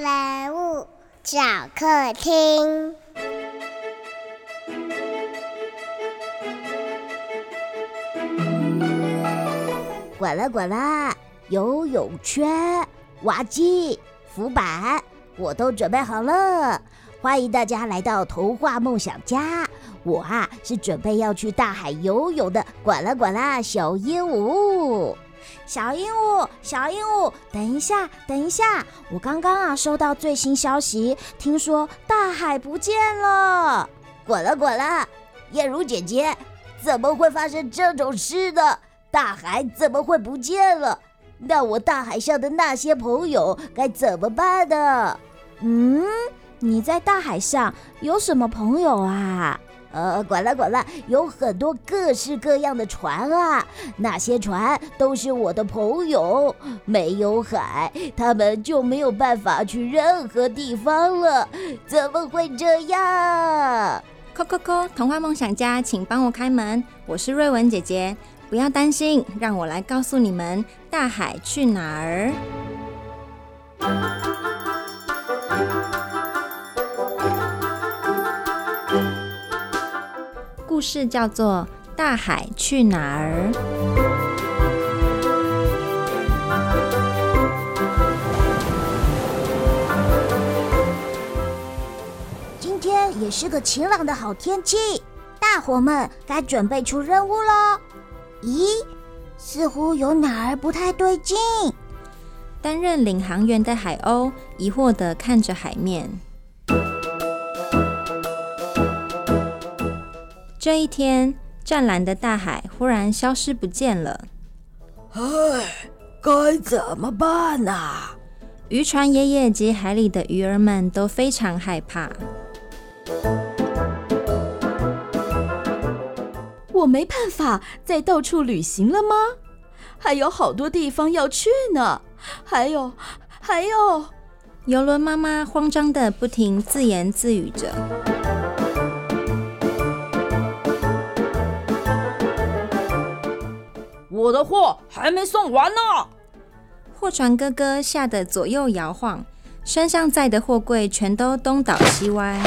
人物小客厅。滚啦滚啦，游泳圈、蛙机、浮板，我都准备好了。欢迎大家来到童话梦想家。我啊，是准备要去大海游泳的。滚啦滚啦，小鹦鹉。小鹦鹉，小鹦鹉，等一下，等一下！我刚刚啊收到最新消息，听说大海不见了。滚了滚了，燕如姐姐，怎么会发生这种事呢？大海怎么会不见了？那我大海上的那些朋友该怎么办呢？嗯，你在大海上有什么朋友啊？呃，管了管了，有很多各式各样的船啊，那些船都是我的朋友。没有海，他们就没有办法去任何地方了。怎么会这样？扣扣扣！童话梦想家，请帮我开门。我是瑞文姐姐，不要担心，让我来告诉你们，大海去哪儿？故事叫做《大海去哪儿》。今天也是个晴朗的好天气，大伙们该准备出任务喽。咦，似乎有哪儿不太对劲。担任领航员的海鸥疑惑地看着海面。这一天，湛蓝的大海忽然消失不见了。唉，该怎么办呢？渔船爷爷及海里的鱼儿们都非常害怕。我没办法再到处旅行了吗？还有好多地方要去呢。还有，还有，游轮妈妈慌张的不停自言自语着。我的货还没送完呢！货船哥哥吓得左右摇晃，身上载的货柜全都东倒西歪。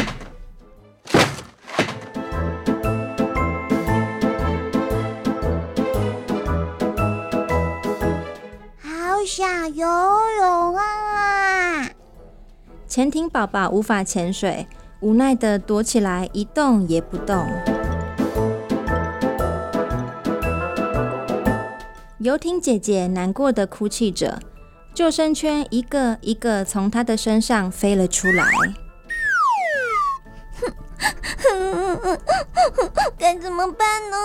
好想游泳啊！潜艇宝宝无法潜水，无奈的躲起来，一动也不动。游艇姐姐难过的哭泣着，救生圈一个一个从她的身上飞了出来。该怎么办呢？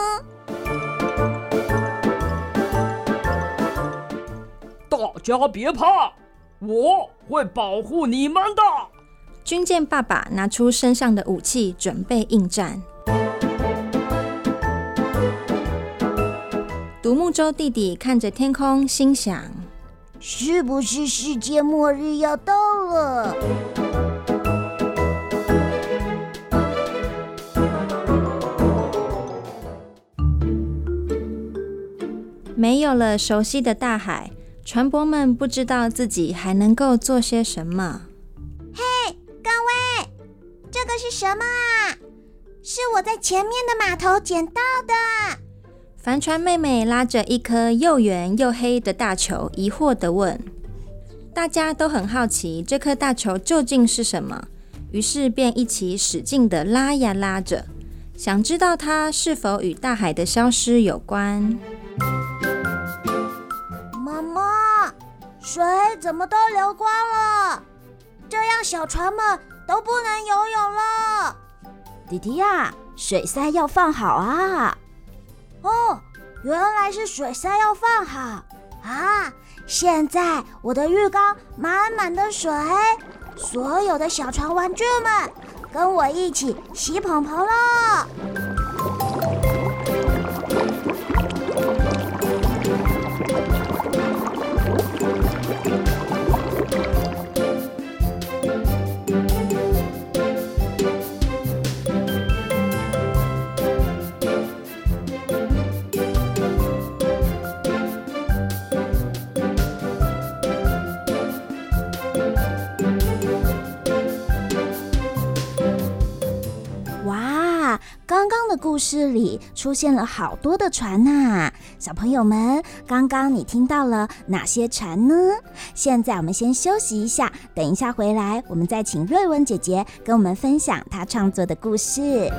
大家别怕，我会保护你们的。军舰爸爸拿出身上的武器，准备应战。独木舟弟弟看着天空，心想：是不是世界末日要到了？没有了熟悉的大海，船舶们不知道自己还能够做些什么。嘿，各位，这个是什么啊？是我在前面的码头捡到的。帆船妹妹拉着一颗又圆又黑的大球，疑惑地问：“大家都很好奇这颗大球究竟是什么，于是便一起使劲地拉呀拉着，想知道它是否与大海的消失有关。”妈妈，水怎么都流光了？这样小船们都不能游泳了。弟弟呀，水塞要放好啊！哦，原来是水塞要放好啊！现在我的浴缸满满的水，所有的小船玩具们跟我一起洗蓬蓬喽。故事里出现了好多的船呐。小朋友们，刚刚你听到了哪些船呢？现在我们先休息一下，等一下回来，我们再请瑞文姐姐跟我们分享她创作的故事。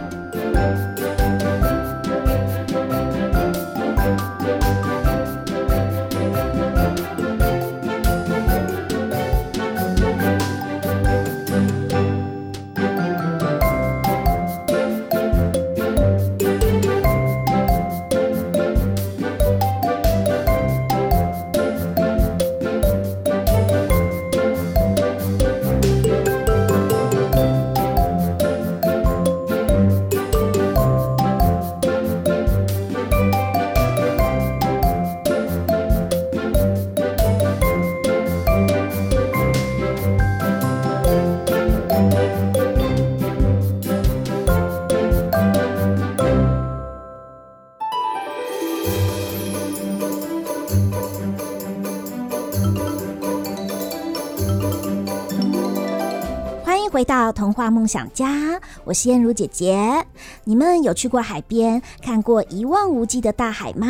梦想家，我是燕如姐姐。你们有去过海边看过一望无际的大海吗？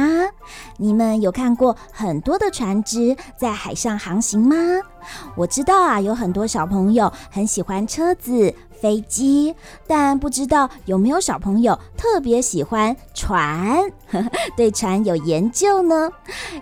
你们有看过很多的船只在海上航行吗？我知道啊，有很多小朋友很喜欢车子。飞机，但不知道有没有小朋友特别喜欢船，对船有研究呢？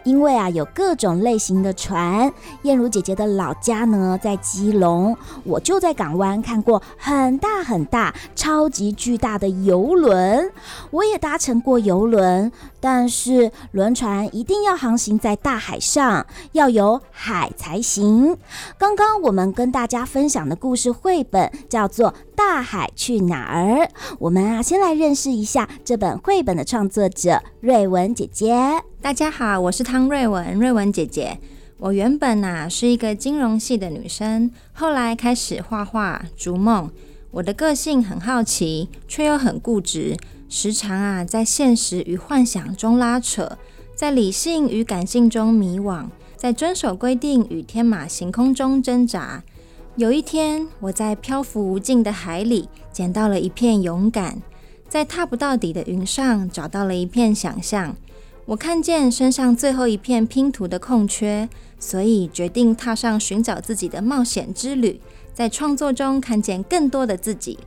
因为啊，有各种类型的船。燕如姐姐的老家呢，在基隆，我就在港湾看过很大很大、超级巨大的游轮，我也搭乘过游轮。但是轮船一定要航行在大海上，要有海才行。刚刚我们跟大家分享的故事绘本叫做《大海去哪儿》。我们啊，先来认识一下这本绘本的创作者瑞文姐姐。大家好，我是汤瑞文，瑞文姐姐。我原本啊是一个金融系的女生，后来开始画画、逐梦。我的个性很好奇，却又很固执。时常啊，在现实与幻想中拉扯，在理性与感性中迷惘，在遵守规定与天马行空中挣扎。有一天，我在漂浮无尽的海里捡到了一片勇敢，在踏不到底的云上找到了一片想象。我看见身上最后一片拼图的空缺，所以决定踏上寻找自己的冒险之旅，在创作中看见更多的自己。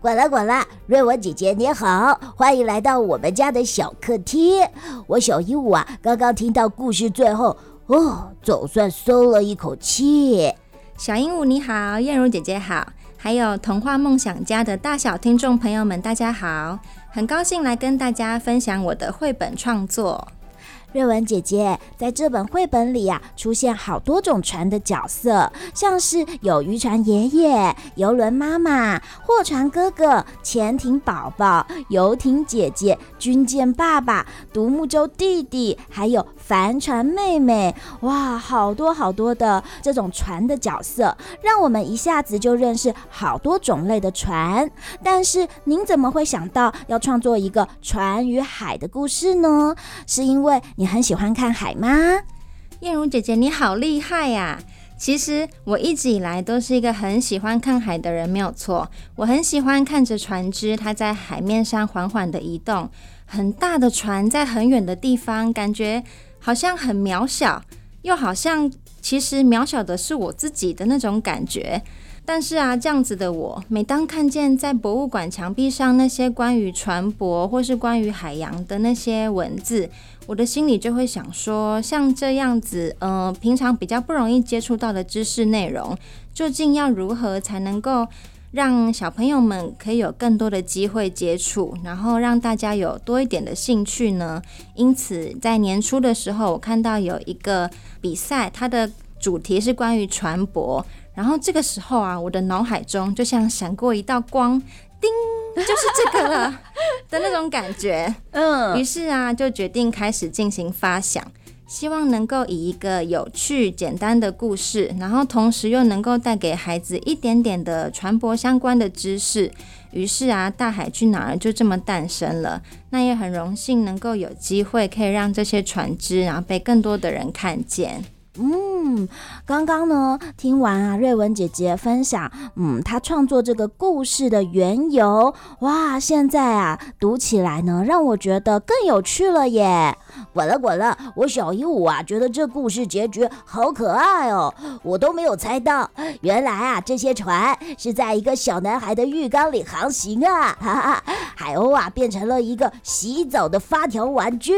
滚啦滚啦，瑞文姐姐你好，欢迎来到我们家的小客厅。我小鹦鹉啊，刚刚听到故事最后，哦，总算松了一口气。小鹦鹉你好，燕如姐姐好，还有童话梦想家的大小听众朋友们，大家好，很高兴来跟大家分享我的绘本创作。瑞文姐姐在这本绘本里、啊，出现好多种船的角色，像是有渔船爷爷、游轮妈妈、货船哥哥、潜艇宝宝、游艇姐姐、军舰爸爸、独木舟弟弟，还有帆船妹妹。哇，好多好多的这种船的角色，让我们一下子就认识好多种类的船。但是您怎么会想到要创作一个船与海的故事呢？是因为你。很喜欢看海吗？燕如姐姐，你好厉害呀！其实我一直以来都是一个很喜欢看海的人，没有错。我很喜欢看着船只它在海面上缓缓的移动，很大的船在很远的地方，感觉好像很渺小，又好像其实渺小的是我自己的那种感觉。但是啊，这样子的我，每当看见在博物馆墙壁上那些关于船舶或是关于海洋的那些文字，我的心里就会想说，像这样子，呃，平常比较不容易接触到的知识内容，究竟要如何才能够让小朋友们可以有更多的机会接触，然后让大家有多一点的兴趣呢？因此，在年初的时候，我看到有一个比赛，它的主题是关于船舶。然后这个时候啊，我的脑海中就像闪过一道光，叮，就是这个了的那种感觉。嗯，于是啊，就决定开始进行发想，希望能够以一个有趣、简单的故事，然后同时又能够带给孩子一点点的船舶相关的知识。于是啊，大海去哪儿就这么诞生了。那也很荣幸能够有机会可以让这些船只，然后被更多的人看见。嗯。嗯，刚刚呢，听完啊，瑞文姐姐分享，嗯，她创作这个故事的缘由，哇，现在啊，读起来呢，让我觉得更有趣了耶！滚了滚了，我小鹦鹉啊，觉得这故事结局好可爱哦，我都没有猜到，原来啊，这些船是在一个小男孩的浴缸里航行啊，哈哈，海鸥啊，变成了一个洗澡的发条玩具，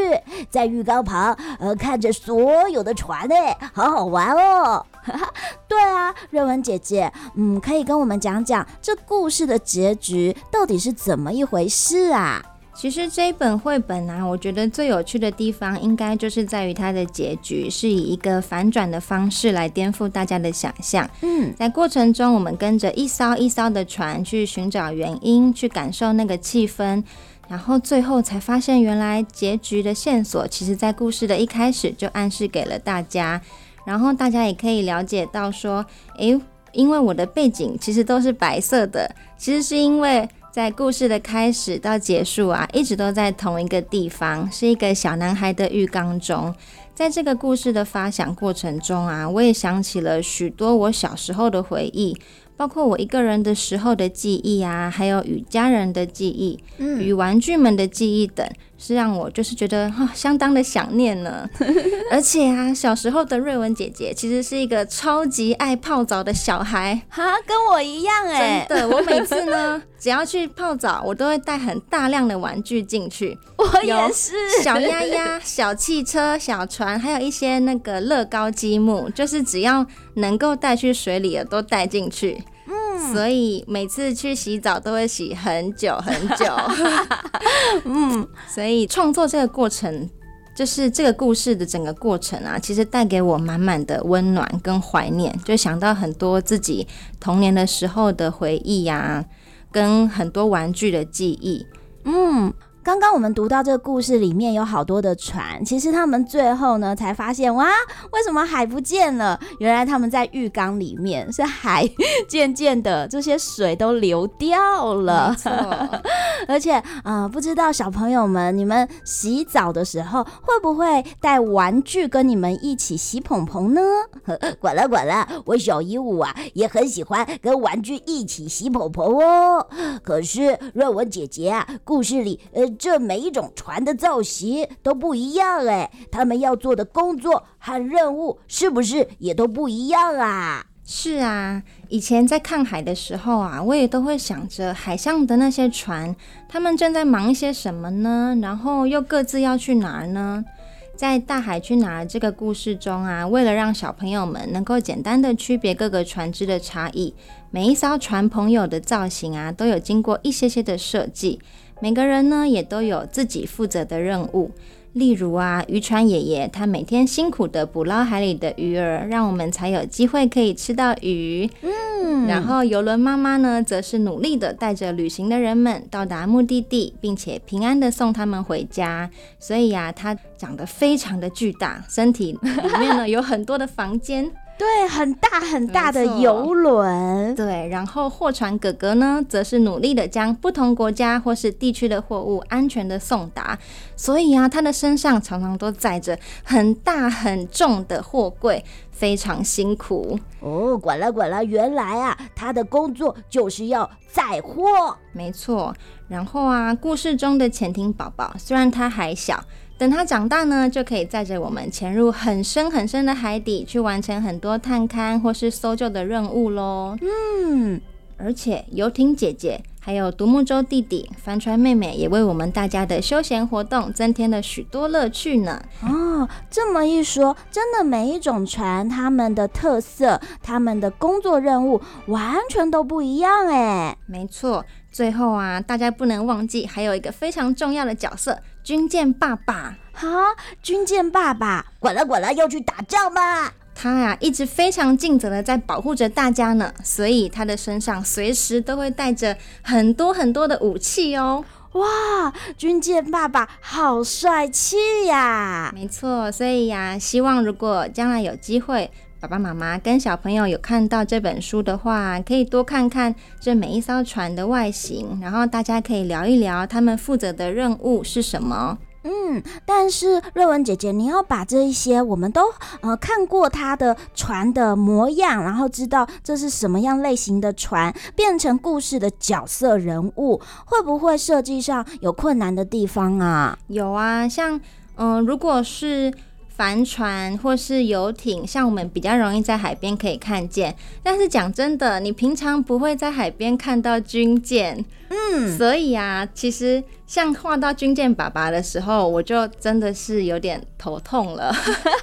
在浴缸旁，呃，看着所有的船，哎，好好玩。哦。对啊，瑞文姐姐，嗯，可以跟我们讲讲这故事的结局到底是怎么一回事啊？其实这一本绘本啊，我觉得最有趣的地方，应该就是在于它的结局是以一个反转的方式来颠覆大家的想象。嗯，在过程中，我们跟着一艘一艘的船去寻找原因，去感受那个气氛，然后最后才发现，原来结局的线索，其实在故事的一开始就暗示给了大家。然后大家也可以了解到说，诶，因为我的背景其实都是白色的，其实是因为。在故事的开始到结束啊，一直都在同一个地方，是一个小男孩的浴缸中。在这个故事的发想过程中啊，我也想起了许多我小时候的回忆，包括我一个人的时候的记忆啊，还有与家人的记忆，嗯，与玩具们的记忆等。是让我就是觉得哈、哦、相当的想念呢，而且啊，小时候的瑞文姐姐其实是一个超级爱泡澡的小孩。哈，跟我一样哎，真的，我每次呢 只要去泡澡，我都会带很大量的玩具进去，我也是，小鸭鸭、小汽车、小船，还有一些那个乐高积木，就是只要能够带去水里的都带进去。所以每次去洗澡都会洗很久很久，嗯，所以创作这个过程，就是这个故事的整个过程啊，其实带给我满满的温暖跟怀念，就想到很多自己童年的时候的回忆呀、啊，跟很多玩具的记忆，嗯。刚刚我们读到这个故事里面有好多的船，其实他们最后呢才发现，哇，为什么海不见了？原来他们在浴缸里面，是海渐渐的这些水都流掉了。而且啊、呃，不知道小朋友们，你们洗澡的时候会不会带玩具跟你们一起洗蓬蓬呢？管了管了，我小鹦鹉啊也很喜欢跟玩具一起洗蓬蓬哦。可是瑞文姐姐啊，故事里呃。这每一种船的造型都不一样哎，他们要做的工作和任务是不是也都不一样啊？是啊，以前在看海的时候啊，我也都会想着海上的那些船，他们正在忙些什么呢？然后又各自要去哪儿呢？在大海去哪儿这个故事中啊，为了让小朋友们能够简单的区别各个船只的差异，每一艘船朋友的造型啊，都有经过一些些的设计。每个人呢，也都有自己负责的任务。例如啊，渔船爷爷他每天辛苦的捕捞海里的鱼儿，让我们才有机会可以吃到鱼。嗯，然后游轮妈妈呢，则是努力的带着旅行的人们到达目的地，并且平安的送他们回家。所以呀、啊，它长得非常的巨大，身体里面呢有很多的房间。对，很大很大的游轮。对，然后货船哥哥呢，则是努力的将不同国家或是地区的货物安全的送达。所以啊，他的身上常常都载着很大很重的货柜，非常辛苦。哦，管了管了，原来啊，他的工作就是要载货。没错。然后啊，故事中的潜艇宝宝虽然他还小。等他长大呢，就可以载着我们潜入很深很深的海底，去完成很多探勘或是搜救的任务喽。嗯，而且游艇姐姐、还有独木舟弟弟、帆船妹妹也为我们大家的休闲活动增添了许多乐趣呢。哦，这么一说，真的每一种船，他们的特色、他们的工作任务完全都不一样哎。没错。最后啊，大家不能忘记，还有一个非常重要的角色——军舰爸爸。哈，军舰爸爸，管了管了，要去打仗吧？他呀、啊，一直非常尽责的在保护着大家呢，所以他的身上随时都会带着很多很多的武器哦。哇，军舰爸爸好帅气呀！没错，所以呀、啊，希望如果将来有机会。爸爸妈妈跟小朋友有看到这本书的话，可以多看看这每一艘船的外形，然后大家可以聊一聊他们负责的任务是什么。嗯，但是瑞文姐姐，你要把这一些我们都呃看过它的船的模样，然后知道这是什么样类型的船，变成故事的角色人物，会不会设计上有困难的地方啊？有啊，像嗯、呃，如果是。帆船或是游艇，像我们比较容易在海边可以看见，但是讲真的，你平常不会在海边看到军舰，嗯，所以啊，其实像画到军舰爸爸的时候，我就真的是有点头痛了，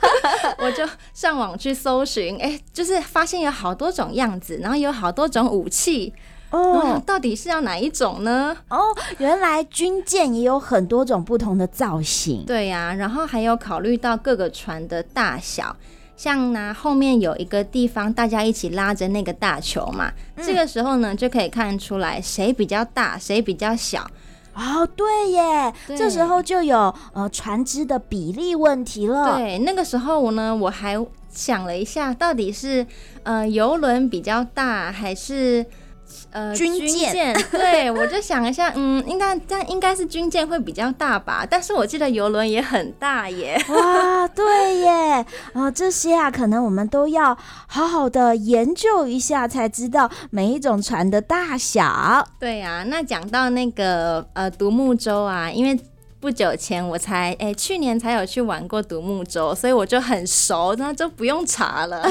我就上网去搜寻，哎、欸，就是发现有好多种样子，然后有好多种武器。哦，到底是要哪一种呢？哦，原来军舰也有很多种不同的造型。对呀、啊，然后还有考虑到各个船的大小，像呢后面有一个地方，大家一起拉着那个大球嘛，嗯、这个时候呢就可以看出来谁比较大，谁比较小。哦，对耶，对这时候就有呃船只的比例问题了。对，那个时候我呢我还想了一下，到底是呃游轮比较大还是？呃，军舰，对，我就想一下，嗯，应该但应该是军舰会比较大吧，但是我记得游轮也很大耶。哇，对耶，啊、呃，这些啊，可能我们都要好好的研究一下，才知道每一种船的大小。对呀、啊，那讲到那个呃独木舟啊，因为。不久前我才哎、欸，去年才有去玩过独木舟，所以我就很熟，那就不用查了。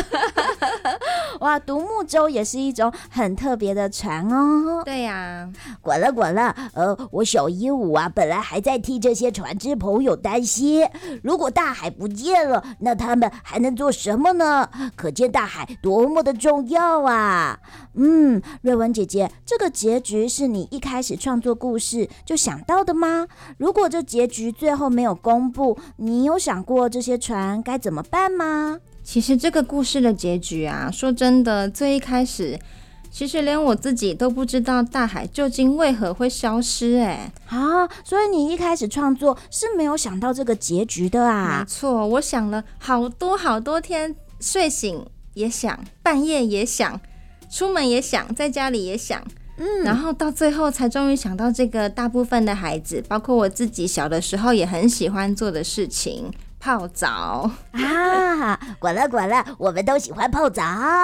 哇，独木舟也是一种很特别的船哦。对呀、啊，管了滚了，呃，我小鹦鹉啊，本来还在替这些船只朋友担心，如果大海不见了，那他们还能做什么呢？可见大海多么的重要啊！嗯，瑞文姐姐，这个结局是你一开始创作故事就想到的吗？如果这结局最后没有公布，你有想过这些船该怎么办吗？其实这个故事的结局啊，说真的，最一开始，其实连我自己都不知道大海究竟为何会消失。哎，啊，所以你一开始创作是没有想到这个结局的啊？没错，我想了好多好多天，睡醒也想，半夜也想，出门也想，在家里也想。嗯，然后到最后才终于想到这个大部分的孩子，包括我自己小的时候也很喜欢做的事情——泡澡啊！滚了滚了，我们都喜欢泡澡。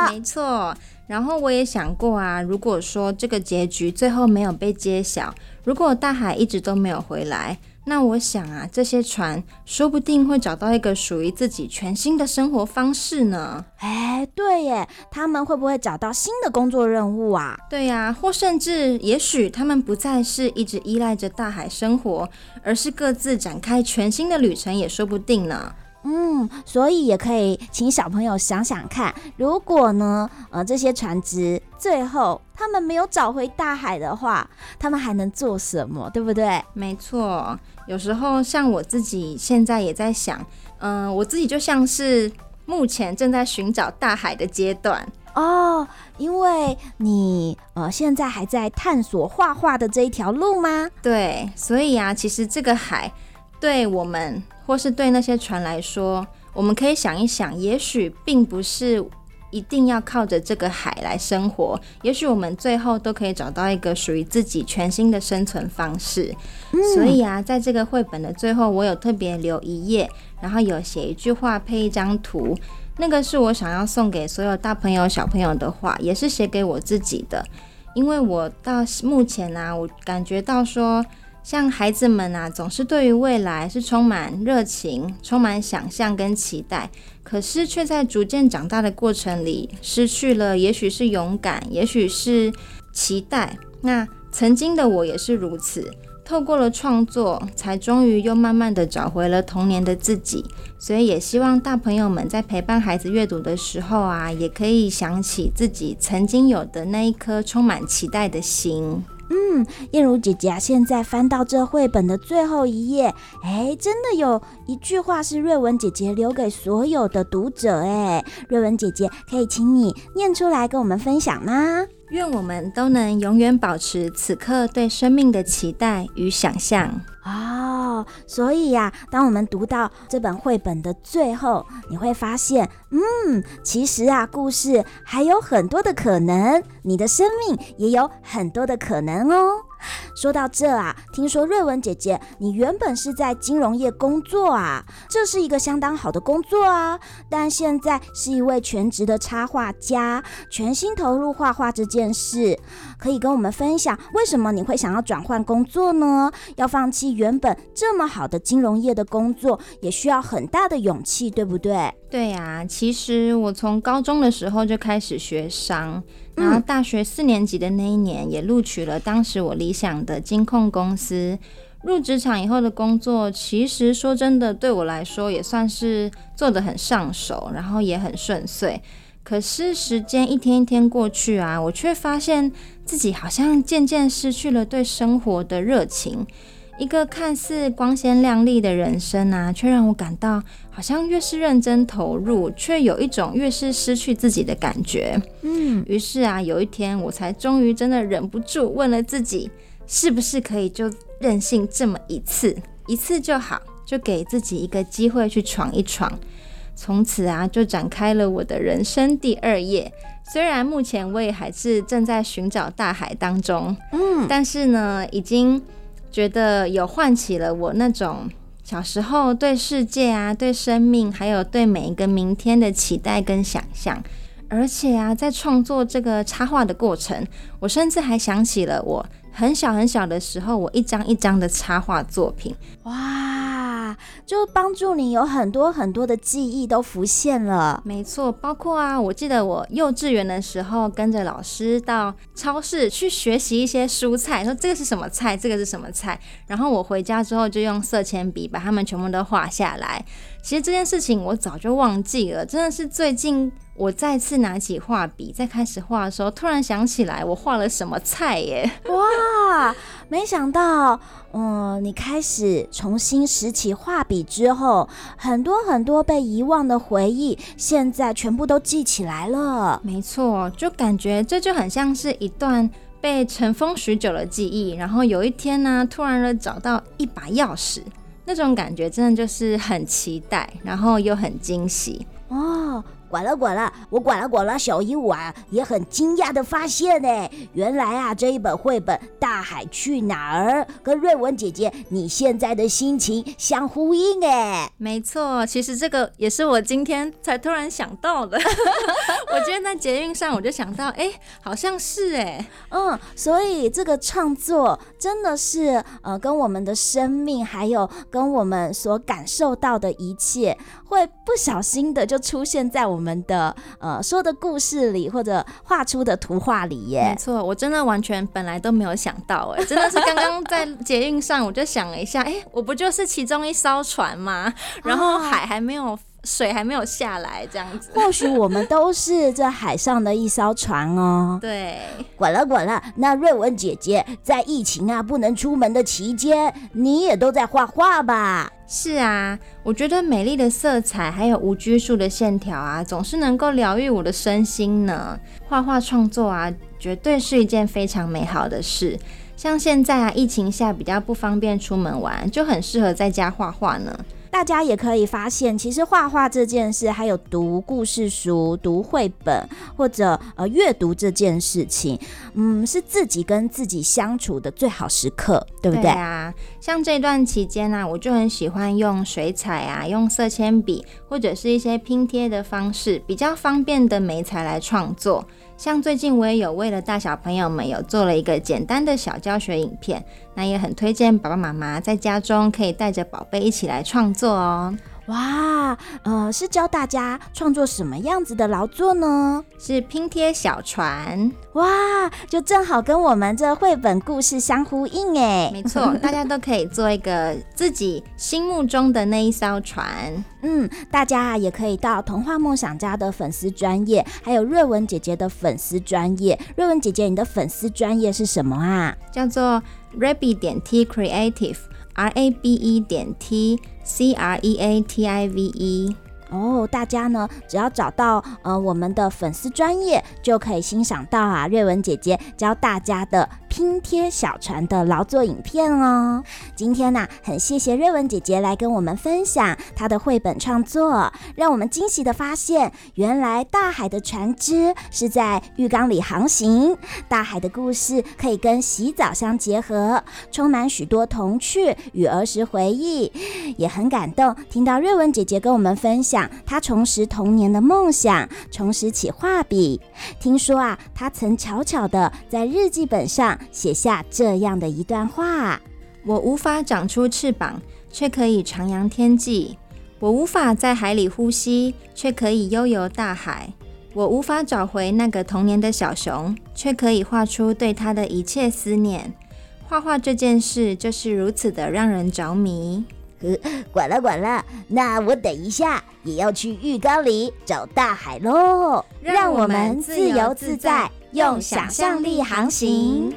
没错。然后我也想过啊，如果说这个结局最后没有被揭晓，如果大海一直都没有回来。那我想啊，这些船说不定会找到一个属于自己全新的生活方式呢。哎，对耶，他们会不会找到新的工作任务啊？对呀，或甚至也许他们不再是一直依赖着大海生活，而是各自展开全新的旅程也说不定呢。嗯，所以也可以请小朋友想想看，如果呢，呃，这些船只最后他们没有找回大海的话，他们还能做什么？对不对？没错，有时候像我自己现在也在想，嗯、呃，我自己就像是目前正在寻找大海的阶段哦，因为你呃现在还在探索画画的这一条路吗？对，所以啊，其实这个海对我们。或是对那些船来说，我们可以想一想，也许并不是一定要靠着这个海来生活，也许我们最后都可以找到一个属于自己全新的生存方式。嗯。所以啊，在这个绘本的最后，我有特别留一页，然后有写一句话配一张图，那个是我想要送给所有大朋友小朋友的话，也是写给我自己的，因为我到目前呢，啊，我感觉到说。像孩子们啊，总是对于未来是充满热情、充满想象跟期待，可是却在逐渐长大的过程里，失去了也许是勇敢，也许是期待。那曾经的我也是如此，透过了创作，才终于又慢慢的找回了童年的自己。所以也希望大朋友们在陪伴孩子阅读的时候啊，也可以想起自己曾经有的那一颗充满期待的心。嗯，燕如姐姐啊，现在翻到这绘本的最后一页，哎，真的有一句话是瑞文姐姐留给所有的读者，哎，瑞文姐姐可以请你念出来跟我们分享吗？愿我们都能永远保持此刻对生命的期待与想象。哦，所以呀，当我们读到这本绘本的最后，你会发现，嗯，其实啊，故事还有很多的可能，你的生命也有很多的可能哦。说到这啊，听说瑞文姐姐你原本是在金融业工作啊，这是一个相当好的工作啊，但现在是一位全职的插画家，全心投入画画这件事，可以跟我们分享为什么你会想要转换工作呢？要放弃原本这么好的金融业的工作，也需要很大的勇气，对不对？对呀，其实我从高中的时候就开始学商，然后大学四年级的那一年也录取了当时我理想的金控公司。入职场以后的工作，其实说真的，对我来说也算是做得很上手，然后也很顺遂。可是时间一天一天过去啊，我却发现自己好像渐渐失去了对生活的热情。一个看似光鲜亮丽的人生啊，却让我感到好像越是认真投入，却有一种越是失去自己的感觉。嗯，于是啊，有一天我才终于真的忍不住问了自己，是不是可以就任性这么一次，一次就好，就给自己一个机会去闯一闯。从此啊，就展开了我的人生第二页。虽然目前我也还是正在寻找大海当中，嗯，但是呢，已经。觉得有唤起了我那种小时候对世界啊、对生命，还有对每一个明天的期待跟想象。而且啊，在创作这个插画的过程，我甚至还想起了我很小很小的时候，我一张一张的插画作品。哇！就帮助你有很多很多的记忆都浮现了。没错，包括啊，我记得我幼稚园的时候跟着老师到超市去学习一些蔬菜，说这个是什么菜，这个是什么菜，然后我回家之后就用色铅笔把它们全部都画下来。其实这件事情我早就忘记了，真的是最近我再次拿起画笔再开始画的时候，突然想起来我画了什么菜耶！哇，没想到，嗯，你开始重新拾起画笔之后，很多很多被遗忘的回忆，现在全部都记起来了。没错，就感觉这就很像是一段被尘封许久的记忆，然后有一天呢，突然的找到一把钥匙。那种感觉真的就是很期待，然后又很惊喜哦。管了管了，我管了管了。小鹦鹉啊，也很惊讶的发现呢，原来啊这一本绘本《大海去哪儿》跟瑞文姐姐你现在的心情相呼应哎。没错，其实这个也是我今天才突然想到的。我今天在捷运上我就想到，哎，好像是哎，嗯，所以这个创作真的是呃跟我们的生命还有跟我们所感受到的一切，会不小心的就出现在我们。我们的呃说的故事里，或者画出的图画里耶，没错，我真的完全本来都没有想到，哎，真的是刚刚在捷运上，我就想了一下，哎，我不就是其中一艘船吗？然后海还没有，水还没有下来，这样子，或许我们都是这海上的一艘船哦。对，管了管了，那瑞文姐姐在疫情啊不能出门的期间，你也都在画画吧？是啊，我觉得美丽的色彩还有无拘束的线条啊，总是能够疗愈我的身心呢。画画创作啊，绝对是一件非常美好的事。像现在啊，疫情下比较不方便出门玩，就很适合在家画画呢。大家也可以发现，其实画画这件事，还有读故事书、读绘本或者呃阅读这件事情，嗯，是自己跟自己相处的最好时刻，对不对？对啊，像这段期间呢、啊，我就很喜欢用水彩啊，用色铅笔或者是一些拼贴的方式，比较方便的媒材来创作。像最近我也有为了大小朋友们有做了一个简单的小教学影片，那也很推荐爸爸妈妈在家中可以带着宝贝一起来创作哦。哇，呃，是教大家创作什么样子的劳作呢？是拼贴小船。哇，就正好跟我们这绘本故事相呼应哎。没错，大家都可以做一个自己心目中的那一艘船。嗯，大家也可以到童话梦想家的粉丝专业，还有瑞文姐姐的粉丝专业。瑞文姐姐，你的粉丝专业是什么啊？叫做 Rabbie 点 T Creative。R A B E 点 T C R E A T I V E 哦，大家呢只要找到呃我们的粉丝专业，就可以欣赏到啊瑞文姐姐教大家的。拼贴小船的劳作影片哦。今天呢、很谢谢瑞文姐姐来跟我们分享她的绘本创作，让我们惊喜的发现，原来大海的船只是在浴缸里航行。大海的故事可以跟洗澡相结合，充满许多童趣与儿时回忆，也很感动。听到瑞文姐姐跟我们分享他重拾童年的梦想，重拾起画笔。听说啊，他曾悄悄地在日记本上写下这样的一段话：我无法长出翅膀，却可以徜徉天际；我无法在海里呼吸，却可以悠游大海；我无法找回那个童年的小熊，却可以画出对他的一切思念。画画这件事就是如此的让人着迷。呃，管了管了，那我等一下也要去浴缸里找大海喽！让我们自由自在，用想象力航行。